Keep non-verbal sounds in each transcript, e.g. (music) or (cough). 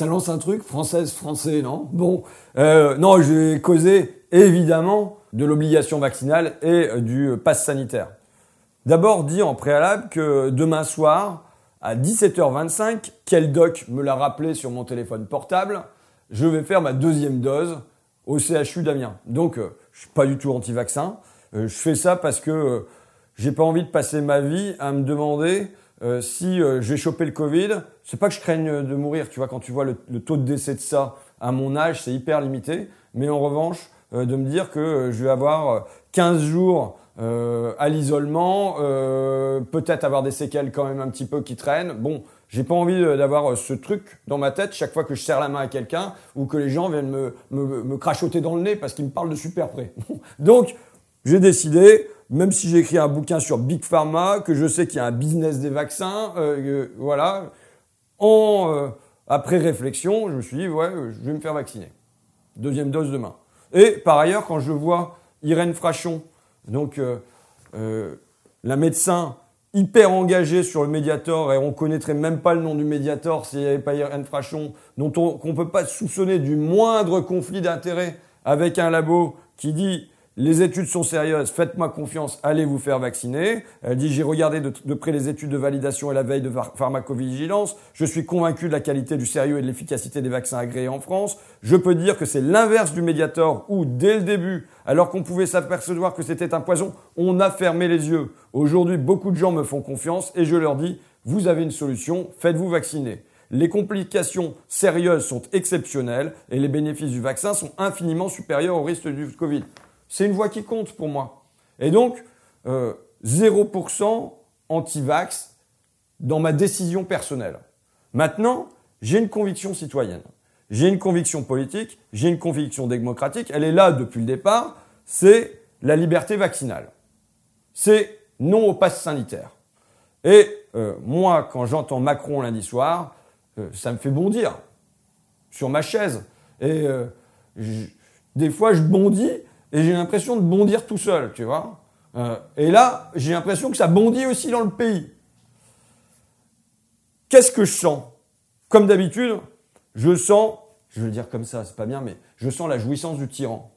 Ça lance un truc, française, français, non Bon, euh, non, j'ai causé évidemment de l'obligation vaccinale et euh, du pass sanitaire. D'abord dire en préalable que demain soir, à 17h25, quel doc me l'a rappelé sur mon téléphone portable, je vais faire ma deuxième dose au CHU d'Amiens. Donc, euh, je suis pas du tout anti-vaccin. Euh, je fais ça parce que j'ai pas envie de passer ma vie à me demander si je vais choper le Covid. C'est pas que je craigne de mourir, tu vois, quand tu vois le, taux de décès de ça à mon âge, c'est hyper limité. Mais en revanche, euh, de me dire que euh, je vais avoir euh, 15 jours euh, à l'isolement, peut-être avoir des séquelles quand même un petit peu qui traînent. Bon, j'ai pas envie d'avoir ce truc dans ma tête chaque fois que je serre la main à quelqu'un ou que les gens viennent me, me, crachoter dans le nez parce qu'ils me parlent de super près. (laughs) Donc, j'ai décidé, même si j'ai écrit un bouquin sur Big Pharma, que je sais qu'il y a un business des vaccins, voilà, euh, après réflexion, je me suis dit ouais, je vais me faire vacciner. Deuxième dose demain. Et par ailleurs, quand je vois Irène Frachon, donc euh, euh, la médecin hyper engagée sur le Mediator, et on connaîtrait même pas le nom du Mediator s'il n'y avait pas Irène Frachon, dont on qu'on peut pas soupçonner du moindre conflit d'intérêt avec un labo qui dit les études sont sérieuses, faites-moi confiance, allez vous faire vacciner. Elle dit j'ai regardé de, près les études de validation et la veille de phar- pharmacovigilance. Je suis convaincu de la qualité, du sérieux et de l'efficacité des vaccins agréés en France. Je peux dire que c'est l'inverse du Mediator où dès le début, alors qu'on pouvait s'apercevoir que c'était un poison, on a fermé les yeux. Aujourd'hui, beaucoup de gens me font confiance et je leur dis vous avez une solution, faites-vous vacciner. Les complications sérieuses sont exceptionnelles et les bénéfices du vaccin sont infiniment supérieurs au risque du Covid. C'est une voix qui compte pour moi. Et donc, euh, 0% anti-vax dans ma décision personnelle. Maintenant, j'ai une conviction citoyenne. J'ai une conviction politique, j'ai une conviction démocratique. Elle est là depuis le départ. C'est la liberté vaccinale. C'est non au pass sanitaire. Et euh, moi, quand j'entends Macron lundi soir, euh, ça me fait bondir sur ma chaise. Et euh, des fois, je bondis et j'ai l'impression de bondir tout seul, tu vois. Euh, et là, j'ai l'impression que ça bondit aussi dans le pays. Qu'est-ce que je sens? Comme d'habitude, je sens, je vais le dire comme ça, c'est pas bien, mais je sens la jouissance du tyran.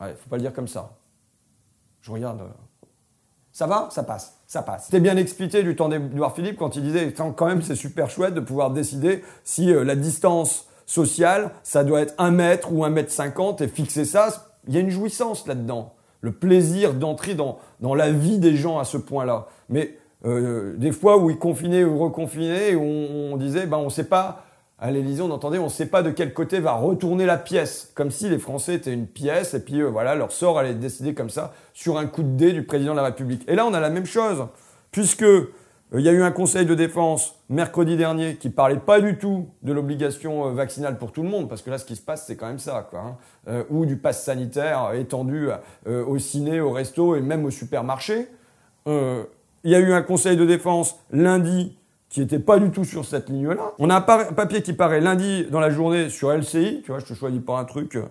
Ouais, faut pas le dire comme ça. Je regarde. euh, ça va? Ça passe. Ça passe. C'était bien expliqué du temps d'Edouard Philippe quand il disait quand même c'est super chouette de pouvoir décider si euh, la distance sociale, ça doit être un mètre ou un mètre cinquante et fixer ça. Il y a une jouissance là-dedans. Le plaisir d'entrer dans, dans la vie des gens à ce point-là. Mais euh, des fois où ils confinaient ou reconfinaient, on, disait ben, on sait pas. À l'Élysée, on entendait, on ne sait pas de quel côté va retourner la pièce, comme si les Français étaient une pièce, et puis euh, voilà, leur sort allait être décidé comme ça sur un coup de dé du président de la République. Et là, on a la même chose, puisque il y a eu un conseil de défense mercredi dernier qui parlait pas du tout de l'obligation euh, vaccinale pour tout le monde, parce que là, ce qui se passe, c'est quand même ça, hein, euh, ou du pass sanitaire étendu euh, au ciné, au resto et même au supermarché. Euh, il y a eu un conseil de défense lundi qui n'était pas du tout sur cette ligne-là. On a un papier qui paraît lundi dans la journée sur LCI, tu vois, je te choisis pas un truc, euh,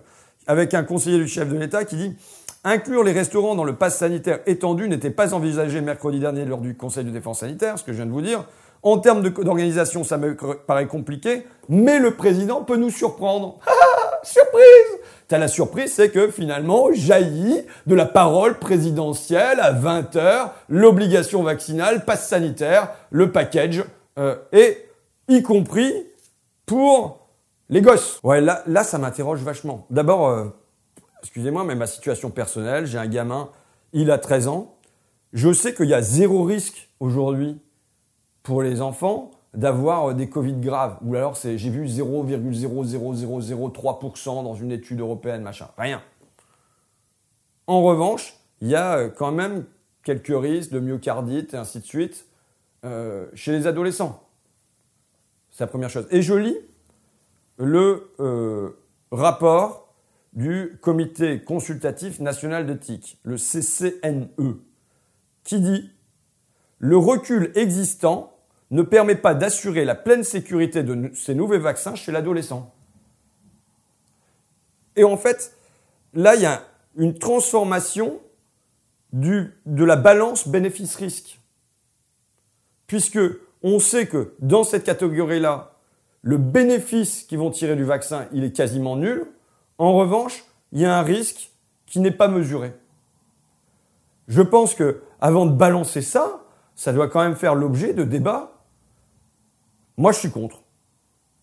avec un conseiller du chef de l'État qui dit Inclure les restaurants dans le pass sanitaire étendu n'était pas envisagé mercredi dernier lors du Conseil de défense sanitaire, ce que je viens de vous dire. En termes d'organisation, ça me paraît compliqué, mais le président peut nous surprendre. (laughs) surprise T'as la surprise, c'est que finalement jaillit de la parole présidentielle à 20h l'obligation vaccinale, passe sanitaire, le package, euh, et y compris pour les gosses. Ouais, là, là ça m'interroge vachement. D'abord, euh, excusez-moi, mais ma situation personnelle, j'ai un gamin, il a 13 ans. Je sais qu'il y a zéro risque aujourd'hui pour les enfants d'avoir euh, des Covid graves. Ou alors, c'est, j'ai vu 0,00003% dans une étude européenne, machin. Rien. En revanche, il y a euh, quand même quelques risques de myocardite et ainsi de suite chez les adolescents. C'est la première chose. Et je lis le euh, rapport du Comité consultatif national d'éthique, le CCNE, qui dit le recul existant ne permet pas d'assurer la pleine sécurité de ces nouveaux vaccins chez l'adolescent. Et en fait, là, il y a une transformation de la balance bénéfice-risque. Puisque on sait que dans cette catégorie-là, le bénéfice qu'ils vont tirer du vaccin, il est quasiment nul. En revanche, il y a un risque qui n'est pas mesuré. Je pense que avant de balancer ça, ça doit quand même faire l'objet de débats. Moi, je suis contre.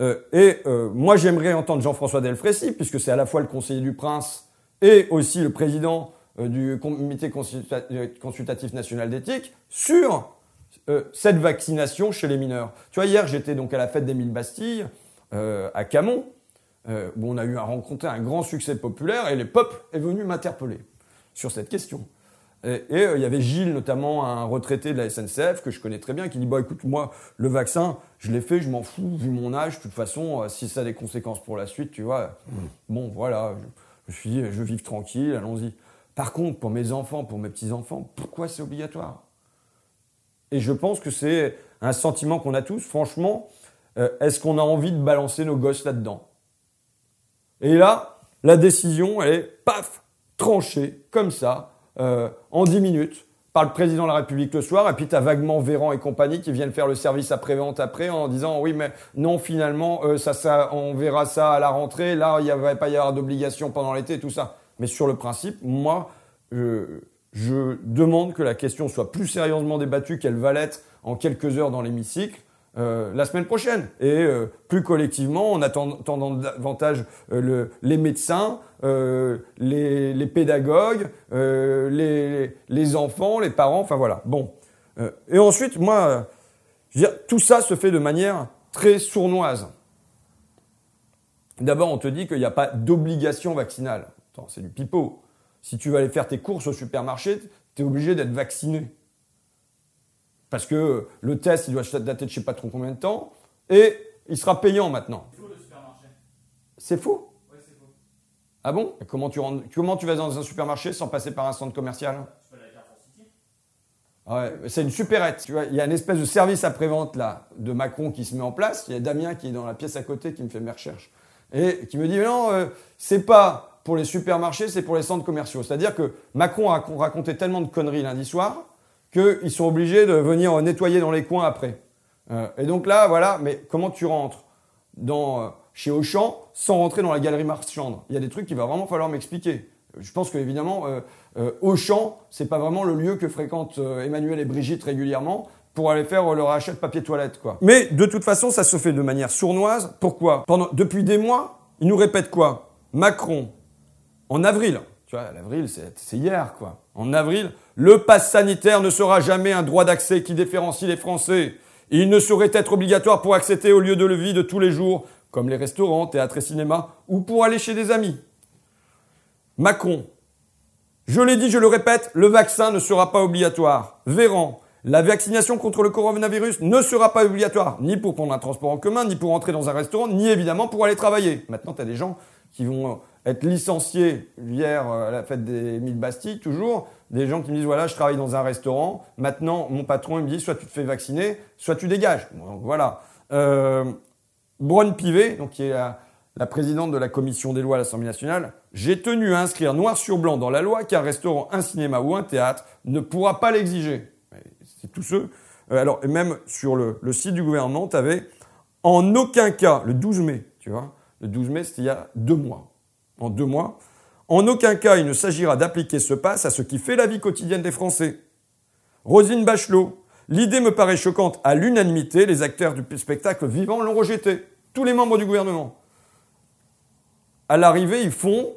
Euh, et euh, moi, j'aimerais entendre Jean-François Delfrécy, puisque c'est à la fois le conseiller du prince et aussi le président euh, du comité consultatif national d'éthique, sur cette vaccination chez les mineurs. Tu vois, hier, j'étais donc à la fête d'Émile Bastille, à Camon, où on a eu à rencontrer un grand succès populaire, et le peuple est venu m'interpeller sur cette question. Et, euh, il y avait Gilles, notamment un retraité de la SNCF que je connais très bien, qui dit bah écoute moi le vaccin je l'ai fait, je m'en fous vu mon âge. De toute façon, euh, si ça a des conséquences pour la suite, tu vois, mm. bon voilà, je, je, suis je veux vivre tranquille, allons-y. Par contre, pour mes enfants, pour mes petits enfants, pourquoi c'est obligatoire? Et je pense que c'est un sentiment qu'on a tous. Franchement, euh, est-ce qu'on a envie de balancer nos gosses là-dedans? Et là, la décision, est paf, tranchée comme ça euh, en 10 minutes par le président de la République le soir, et puis tu as vaguement Véran et compagnie qui viennent faire le service après-vente après en disant oui mais non finalement euh, ça, ça on verra ça à la rentrée, là il n'y avait pas y avoir d'obligation pendant l'été, tout ça. Mais sur le principe, moi je demande que la question soit plus sérieusement débattue qu'elle va l'être en quelques heures dans l'hémicycle euh, la semaine prochaine. Et euh, plus collectivement, en attendant davantage euh, les médecins, les, pédagogues, les, les, enfants, les parents, enfin voilà. Bon. et ensuite, moi, je veux dire, tout ça se fait de manière très sournoise. D'abord, on te dit qu'il n'y a pas d'obligation vaccinale. C'est du pipeau. Si tu vas aller faire tes courses au supermarché, tu es obligé d'être vacciné. Parce que le test, il doit dater de je sais pas trop combien de temps. Et il sera payant maintenant. C'est faux le supermarché. C'est faux Oui, c'est faux. Ah bon? Comment tu, comment tu vas dans un supermarché sans passer par un centre commercial? Tu peux la carte Ouais, c'est une supérette. Tu vois, il y a une espèce de service après-vente là de Macron qui se met en place. Il y a Damien qui est dans la pièce à côté qui me fait mes recherches et qui me dit non, euh, c'est pas pour les supermarchés, c'est pour les centres commerciaux. C'est-à-dire que Macron a raconté tellement de conneries lundi soir qu'ils sont obligés de venir nettoyer dans les coins après. Euh, et donc là, voilà, mais comment tu rentres dans, euh, chez Auchan sans rentrer dans la galerie marchande? Il y a des trucs qu'il va vraiment falloir m'expliquer. Je pense que évidemment, euh, euh, Auchan, c'est pas vraiment le lieu que fréquentent Emmanuel et Brigitte régulièrement pour aller faire leur achat de papier toilette, quoi. Mais de toute façon, ça se fait de manière sournoise. Pourquoi? Pendant, Depuis des mois, ils nous répètent quoi? Macron, en avril, tu vois, l'avril, c'est hier, quoi. En avril, le pass sanitaire ne sera jamais un droit d'accès qui différencie les Français. Il ne saurait être obligatoire pour accéder aux lieux de vie de tous les jours, comme les restaurants, théâtres et cinémas, ou pour aller chez des amis. Macron. Je l'ai dit, je le répète, le vaccin ne sera pas obligatoire. Véran. La vaccination contre le coronavirus ne sera pas obligatoire, ni pour prendre un transport en commun, ni pour entrer dans un restaurant, ni évidemment pour aller travailler. Maintenant, tu as des gens qui vont être licenciés hier euh, à la fête des mille Bastilles, toujours, des gens qui me disent voilà, je travaille dans un restaurant, maintenant mon patron il me dit soit tu te fais vacciner, soit tu dégages. Donc voilà. Euh, Pivet, donc qui est la, présidente de la commission des lois à l'Assemblée nationale, j'ai tenu à inscrire noir sur blanc dans la loi qu'un restaurant, un cinéma ou un théâtre ne pourra pas l'exiger. C'est tous ceux. Euh, alors, et même sur le, le site du gouvernement, tu avais en aucun cas, le 12 mai, tu vois, le 12 mai, c'était il y a deux mois en deux mois, en aucun cas il ne s'agira d'appliquer ce pass à ce qui fait la vie quotidienne des Français. Rosine Bachelot, l'idée me paraît choquante à l'unanimité, les acteurs du spectacle vivant l'ont rejeté, tous les membres du gouvernement. À l'arrivée, ils font,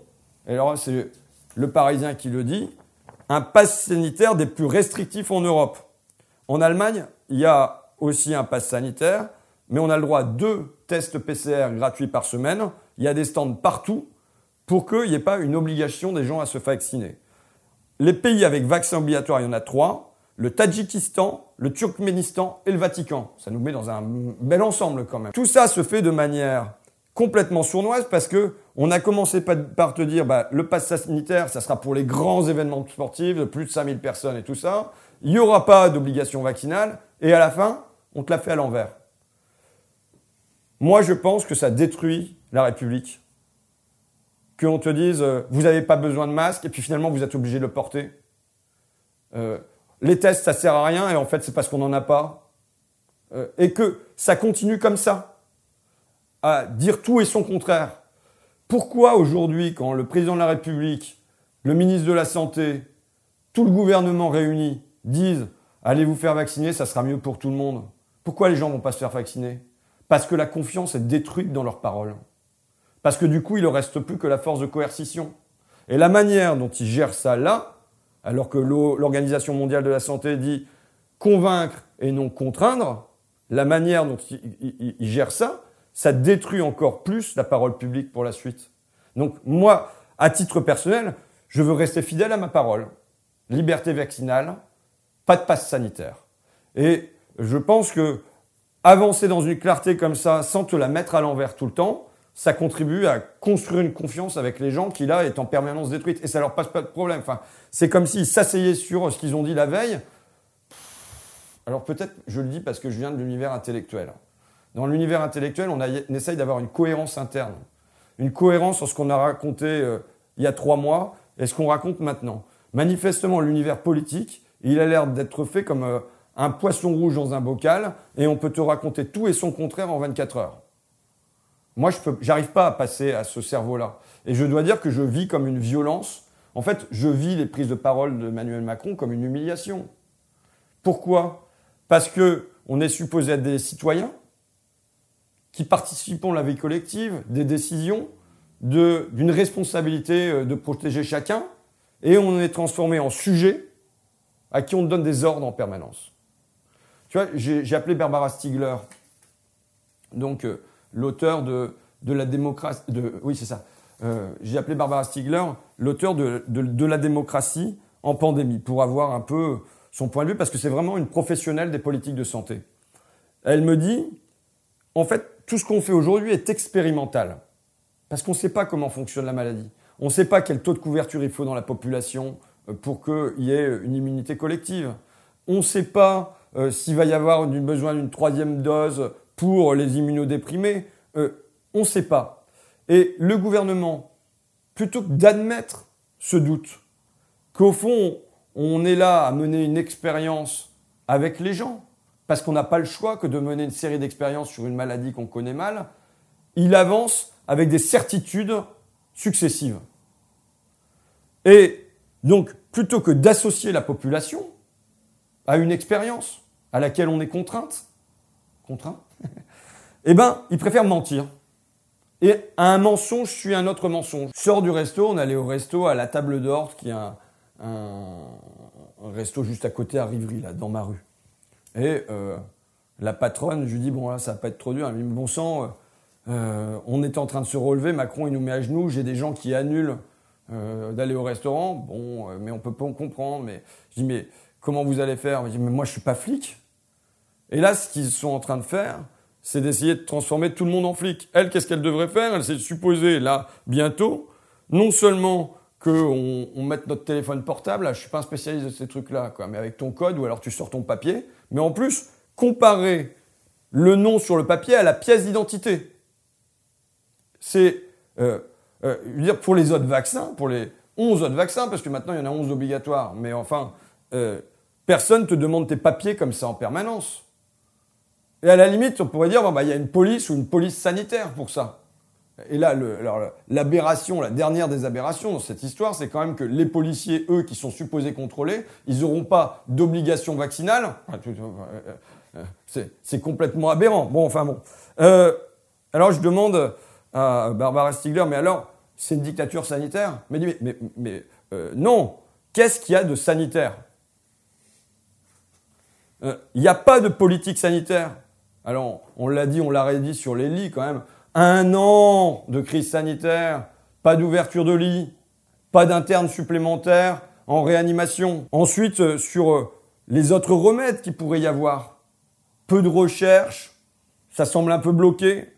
et alors c'est le Parisien qui le dit, un pass sanitaire des plus restrictifs en Europe. En Allemagne, il y a aussi un pass sanitaire, mais on a le droit à deux tests PCR gratuits par semaine. Il y a des stands partout pour qu'il n'y ait pas une obligation des gens à se vacciner. Les pays avec vaccin obligatoire, il y en a trois. Le Tadjikistan, le Turkménistan et le Vatican. Ça nous met dans un bel ensemble quand même. Tout ça se fait de manière complètement sournoise parce que on a commencé par te dire bah, le pass sanitaire, ça sera pour les grands événements sportifs de plus de 5000 personnes et tout ça. Il n'y aura pas d'obligation vaccinale et à la fin, on te l'a fait à l'envers. Moi, je pense que ça détruit la République qu'on te dise euh, vous n'avez pas besoin de masque et puis finalement vous êtes obligé de le porter. Euh, les tests, ça sert à rien et en fait c'est parce qu'on n'en a pas. Euh, et que ça continue comme ça. à dire tout et son contraire. Pourquoi aujourd'hui, quand le président de la République, le ministre de la Santé, tout le gouvernement réuni disent allez vous faire vacciner, ça sera mieux pour tout le monde? Pourquoi les gens vont pas se faire vacciner? Parce que la confiance est détruite dans leurs paroles. Parce que du coup, il ne reste plus que la force de coercition. Et la manière dont ils gèrent ça là, alors que l'Organisation mondiale de la santé dit convaincre et non contraindre, la manière dont ils, gèrent ça, ça détruit encore plus la parole publique pour la suite. Donc moi, à titre personnel, je veux rester fidèle à ma parole. Liberté vaccinale, pas de passe sanitaire. Et je pense que avancer dans une clarté comme ça, sans te la mettre à l'envers tout le temps, ça contribue à construire une confiance avec les gens qui là est en permanence détruite et ça leur passe pas de problème. Enfin, c'est comme s'ils s'asseyaient sur ce qu'ils ont dit la veille. Alors peut-être, je le dis parce que je viens de l'univers intellectuel. Dans l'univers intellectuel, on, essaye d'avoir une cohérence interne, une cohérence entre ce qu'on a raconté euh, il y a trois mois et ce qu'on raconte maintenant. Manifestement, l'univers politique, il a l'air d'être fait comme euh, un poisson rouge dans un bocal et on peut te raconter tout et son contraire en 24 heures. Moi, je n'arrive pas à passer à ce cerveau-là. Et je dois dire que je vis comme une violence. En fait, je vis les prises de parole de Emmanuel Macron comme une humiliation. Pourquoi? Parce que on est supposé être des citoyens qui participons à la vie collective, des décisions, d'une responsabilité euh, de protéger chacun, et on est transformé en sujet à qui on donne des ordres en permanence. Tu vois, j'ai appelé Barbara Stiegler, donc euh, l'auteur de, de, la démocratie. De, oui, c'est ça. Euh, j'ai appelé Barbara Stiegler l'auteur de, de, la démocratie en pandémie, pour avoir un peu son point de vue, parce que c'est vraiment une professionnelle des politiques de santé. Elle me dit, en fait, tout ce qu'on fait aujourd'hui est expérimental, parce qu'on ne sait pas comment fonctionne la maladie. On ne sait pas quel taux de couverture il faut dans la population euh, pour qu'il y ait une immunité collective. On ne sait pas euh, s'il va y avoir besoin d'une troisième dose pour les immunodéprimés. Euh, on ne sait pas. Et le gouvernement, plutôt que d'admettre ce doute, qu'au fond, on est là à mener une expérience avec les gens, parce qu'on n'a pas le choix que de mener une série d'expériences sur une maladie qu'on connaît mal, il avance avec des certitudes successives. Et donc, plutôt que d'associer la population à une expérience à laquelle on est contrainte, contraint, (laughs) eh ben, il préfère mentir. Et un mensonge suit un autre mensonge. Sors du resto, on allait au resto à la table d'ordre, qui est un, resto juste à côté à Rivry, là, dans ma rue. Et euh, la patronne, je lui dis, bon là, ça va pas être trop dur. Elle me dit, bon sang, euh, euh, on était en train de se relever, Macron, il nous met à genoux, j'ai des gens qui annulent d'aller au restaurant. Bon, mais on peut pas en comprendre. Mais je dis, mais comment vous allez faire? Dis, mais moi, je suis pas flic. Et là, ce qu'ils sont en train de faire, c'est d'essayer de transformer tout le monde en flic. Elle, qu'est-ce qu'elle devrait faire? Elle s'est supposée, là, bientôt, non seulement qu'on on mette notre téléphone portable, là, je suis pas un spécialiste de ces trucs-là, quoi, mais avec ton code, ou alors tu sors ton papier, mais en plus, comparer le nom sur le papier à la pièce d'identité. C'est euh, euh, dire, pour les autres vaccins, pour les 11 autres vaccins, parce que maintenant il y en a 11 obligatoires, mais enfin, euh, personne te demande tes papiers comme ça en permanence. Et à la limite, on pourrait dire, bon, bah, il y a une police ou une police sanitaire pour ça. Et là, l'aberration, la dernière des aberrations dans cette histoire, c'est quand même que les policiers, eux, qui sont supposés contrôler, ils n'auront pas d'obligation vaccinale. Euh, c'est complètement aberrant. Bon, enfin bon. alors je demande à Barbara Stiegler, mais alors, c'est une dictature sanitaire? Mais, euh, non, qu'est-ce qu'il y a de sanitaire? Euh, Il n'y a pas de politique sanitaire. Alors, on l'a dit, on l'a redit sur les lits quand même. Un an de crise sanitaire, pas d'ouverture de lits, pas d'interne supplémentaire en réanimation. Ensuite, euh, sur les autres remèdes qu'il pourrait y avoir, peu de recherche, ça semble un peu bloqué.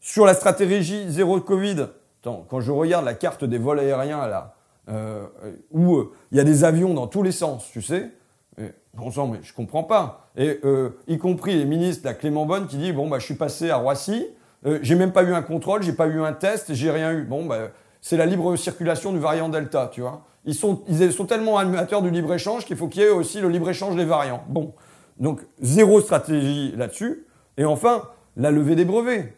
Sur la stratégie zéro Covid, quand je regarde la carte des vols aériens là, euh, où euh, il y a des avions dans tous les sens, tu sais, on sent, mais je comprends pas. Et euh, y compris les ministres, la Clément Bonne, qui dit bon bah je suis passé à Roissy, euh, j'ai même pas eu un contrôle, j'ai pas eu un test, j'ai rien eu. Bon bah c'est la libre circulation du variant Delta, tu vois. Ils sont, ils sont tellement animateurs du libre échange qu'il faut qu'il y ait aussi le libre échange des variants. Bon, donc zéro stratégie là-dessus. Et enfin, la levée des brevets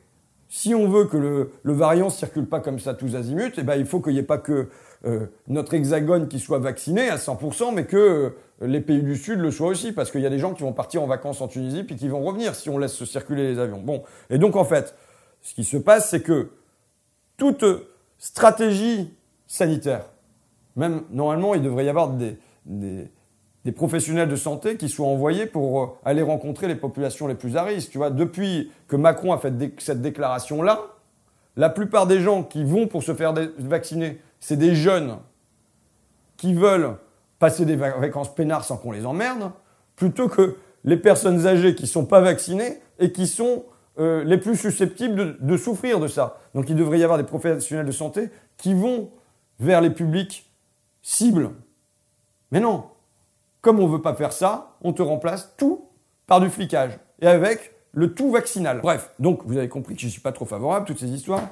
si on veut que le, le variant circule pas comme ça tous azimuts, eh ben, il faut qu'il n'y ait pas que euh, notre hexagone qui soit vacciné à 100%, mais que euh, les pays du Sud le soient aussi, parce qu'il y a des gens qui vont partir en vacances en Tunisie puis qui vont revenir si on laisse circuler les avions. Bon, et donc en fait, ce qui se passe, c'est que toute stratégie sanitaire, même normalement, il devrait y avoir des, des, professionnels de santé qui soient envoyés pour euh, aller rencontrer les populations les plus à risque. Tu vois, depuis que Macron a fait cette déclaration-là, la plupart des gens qui vont pour se faire vacciner, c'est des jeunes qui veulent passer des vacances peinards sans qu'on les emmerde, plutôt que les personnes âgées qui ne sont pas vaccinées et qui sont euh, les plus susceptibles de, souffrir de ça. Donc il devrait y avoir des professionnels de santé qui vont vers les publics cibles. Mais non, comme on ne veut pas faire ça, on te remplace tout par du flicage. Et avec le tout vaccinal. Bref, donc vous avez compris que je ne suis pas trop favorable, toutes ces histoires.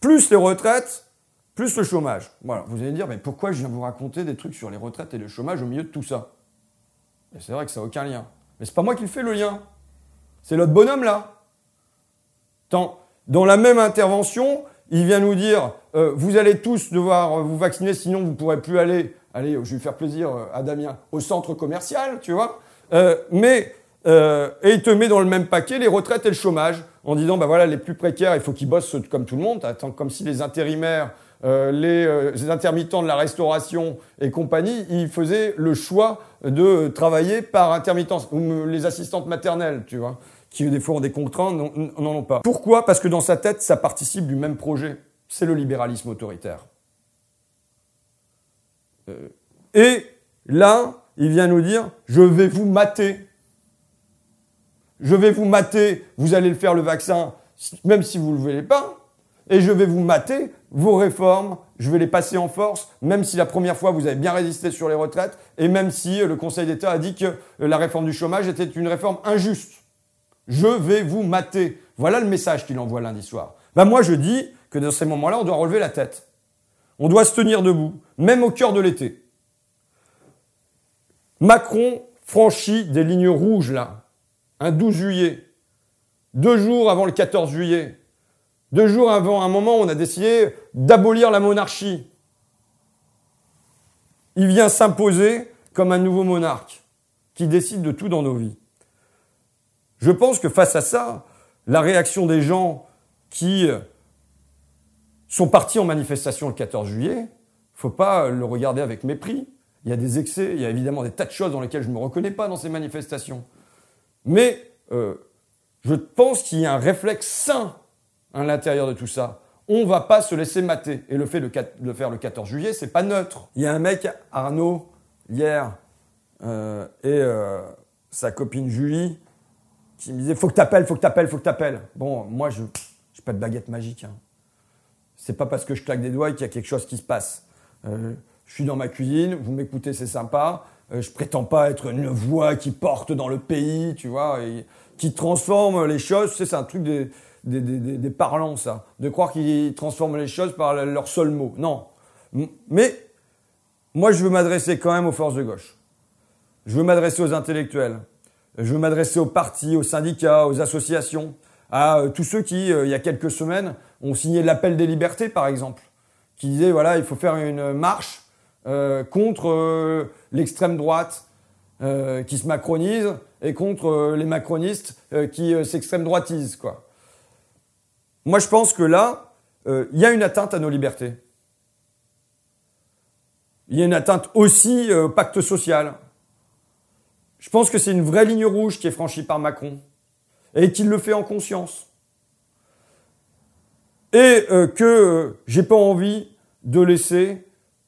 Plus les retraites, plus le chômage. Voilà, vous allez dire, mais pourquoi je viens vous raconter des trucs sur les retraites et le chômage au milieu de tout ça? Et c'est vrai que ça n'a aucun lien. Mais c'est pas moi qui le fais le lien. C'est l'autre bonhomme là. Dans, la même intervention, il vient nous dire, euh, vous allez tous devoir vous vacciner, sinon vous ne pourrez plus aller allez, je vais faire plaisir euh, à Damien, au centre commercial, tu vois. Euh, mais, euh, et il te met dans le même paquet les retraites et le chômage, en disant, bah voilà, les plus précaires, il faut qu'ils bossent comme tout le monde, comme si les intérimaires, euh, les, euh, les, intermittents de la restauration et compagnie, ils faisaient le choix de travailler par intermittence, ou les assistantes maternelles, tu vois, qui des fois ont des contraintes, n'en ont pas. Pourquoi? Parce que dans sa tête, ça participe du même projet. C'est le libéralisme autoritaire. Euh, et là, il vient nous dire, je vais vous mater. Je vais vous mater, vous allez le faire le vaccin, même si vous ne le voulez pas. Et je vais vous mater vos réformes, je vais les passer en force, même si la première fois vous avez bien résisté sur les retraites, et même si le Conseil d'État a dit que la réforme du chômage était une réforme injuste. Je vais vous mater. Voilà le message qu'il envoie lundi soir. Ben moi je dis que dans ces moments-là, on doit relever la tête. On doit se tenir debout, même au cœur de l'été. Macron franchit des lignes rouges là, un 12 juillet, deux jours avant le 14 juillet, deux jours avant un moment on a décidé d'abolir la monarchie. Il vient s'imposer comme un nouveau monarque qui décide de tout dans nos vies. Je pense que face à ça, la réaction des gens qui sont partis en manifestation le 14 juillet, faut pas le regarder avec mépris. Il y a des excès, il y a évidemment des tas de choses dans lesquelles je ne me reconnais pas dans ces manifestations. Mais euh, je pense qu'il y a un réflexe sain à l'intérieur de tout ça. On va pas se laisser mater. Et le fait de le faire le 14 juillet, c'est pas neutre. Il y a un mec, Arnaud, hier, euh, et euh, sa copine Julie, qui me disait Faut que t'appelles, faut que t'appelles, faut que t'appelles. Bon, moi, je n'ai pas de baguette magique. Hein c'est pas parce que je claque des doigts qu'il y a quelque chose qui se passe. Euh, je suis dans ma cuisine, vous m'écoutez, c'est sympa. Je prétends pas être une voix qui porte dans le pays, tu vois, et qui transforme les choses. c'est un truc des, des, des, des. De croire qu'ils transforment les choses par leur seul mot. Non. Mais moi, je veux m'adresser quand même aux forces de gauche. Je veux m'adresser aux intellectuels. Je veux m'adresser aux partis, aux syndicats, aux associations à euh, tous ceux qui, euh, il y a quelques semaines, ont signé l'appel des libertés, par exemple, qui disait voilà, il faut faire une marche euh, contre l'extrême droite qui se macronise et contre les macronistes qui s'extrême droitisent, quoi. Moi, je pense que là, il y a une atteinte à nos libertés. Il y a une atteinte aussi au pacte social. Je pense que c'est une vraie ligne rouge qui est franchie par Macron et qu'il le fait en conscience. Et euh, que euh, j'ai pas envie de laisser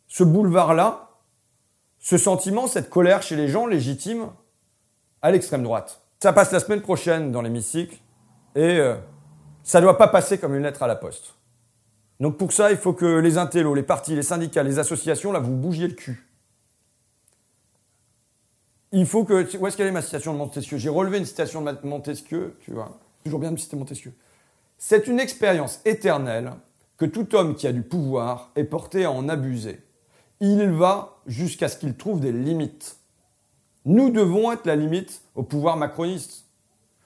ce boulevard-là, ce sentiment, cette colère chez les gens légitime à l'extrême droite. Ça passe la semaine prochaine dans l'hémicycle et euh, ça ne doit pas passer comme une lettre à la poste. Donc pour ça, il faut que les intellos, les partis, les syndicats, les associations, là, vous bougiez le cul il faut que. Où est-ce qu'elle est ma citation de Montesquieu? J'ai relevé une citation de Montesquieu, tu vois. Toujours bien de citer Montesquieu. C'est une expérience éternelle que tout homme qui a du pouvoir est porté à en abuser. Il va jusqu'à ce qu'il trouve des limites. Nous devons être la limite au pouvoir macroniste.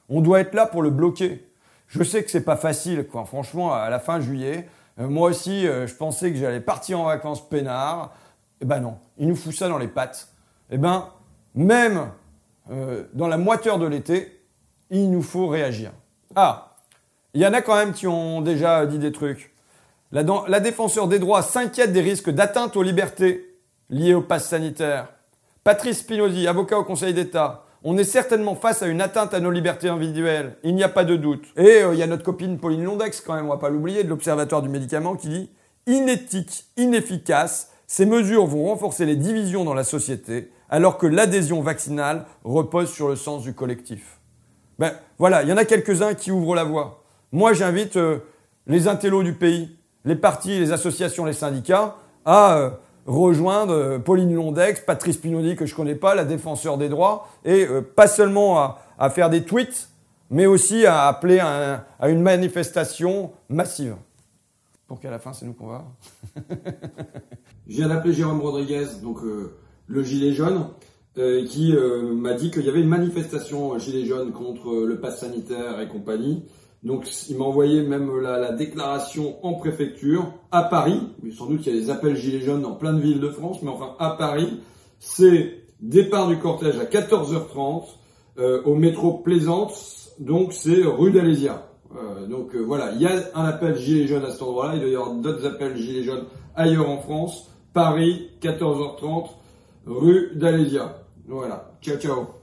On doit être là pour le bloquer. Je sais que c'est pas facile, quoi. Franchement, à la fin juillet, euh, moi aussi, euh, je pensais que j'allais partir en vacances peinard. Eh ben non, il nous fout ça dans les pattes. Eh ben, même euh, dans la moiteur de l'été, il nous faut réagir. Ah, il y en a quand même qui ont déjà dit des trucs. La, la défenseur des droits s'inquiète des risques d'atteinte aux libertés liées au pass sanitaire. Patrice Spinozzi, avocat au Conseil d'État, on est certainement face à une atteinte à nos libertés individuelles, il n'y a pas de doute. Et euh, il y a notre copine Pauline Londex quand même, on va pas l'oublier, de l'Observatoire du médicament qui dit inéthique, inefficace, ces mesures vont renforcer les divisions dans la société, alors que l'adhésion vaccinale repose sur le sens du collectif. Ben voilà, il y en a quelques-uns qui ouvrent la voie. Moi, j'invite euh, les intellos du pays, les partis, les associations, les syndicats à euh, rejoindre euh, Pauline Londex, Patrice Pinodi que je connais pas, la défenseur des droits, et euh, pas seulement à, faire des tweets, mais aussi à appeler à, une manifestation massive. Pour qu'à la fin, c'est nous qu'on va. (laughs) je viens d'appeler Jérôme Rodriguez, donc euh, le gilet jaune, qui m'a dit qu'il y avait une manifestation gilet jaune contre le pass sanitaire et compagnie. Donc il m'a envoyé même la, déclaration en préfecture à Paris. sans doute qu'il y a des appels gilets jaunes dans plein de villes de France, mais enfin à Paris, c'est départ du cortège à 14h30 euh, au métro Plaisance. Donc c'est rue d'Alésia. Euh, donc euh, voilà, il y a un appel gilet jaune à cet endroit-là. Il doit y avoir d'autres appels gilets jaunes ailleurs en France. Paris, 14h30, rue d'Alésia. Voilà. Ciao ciao.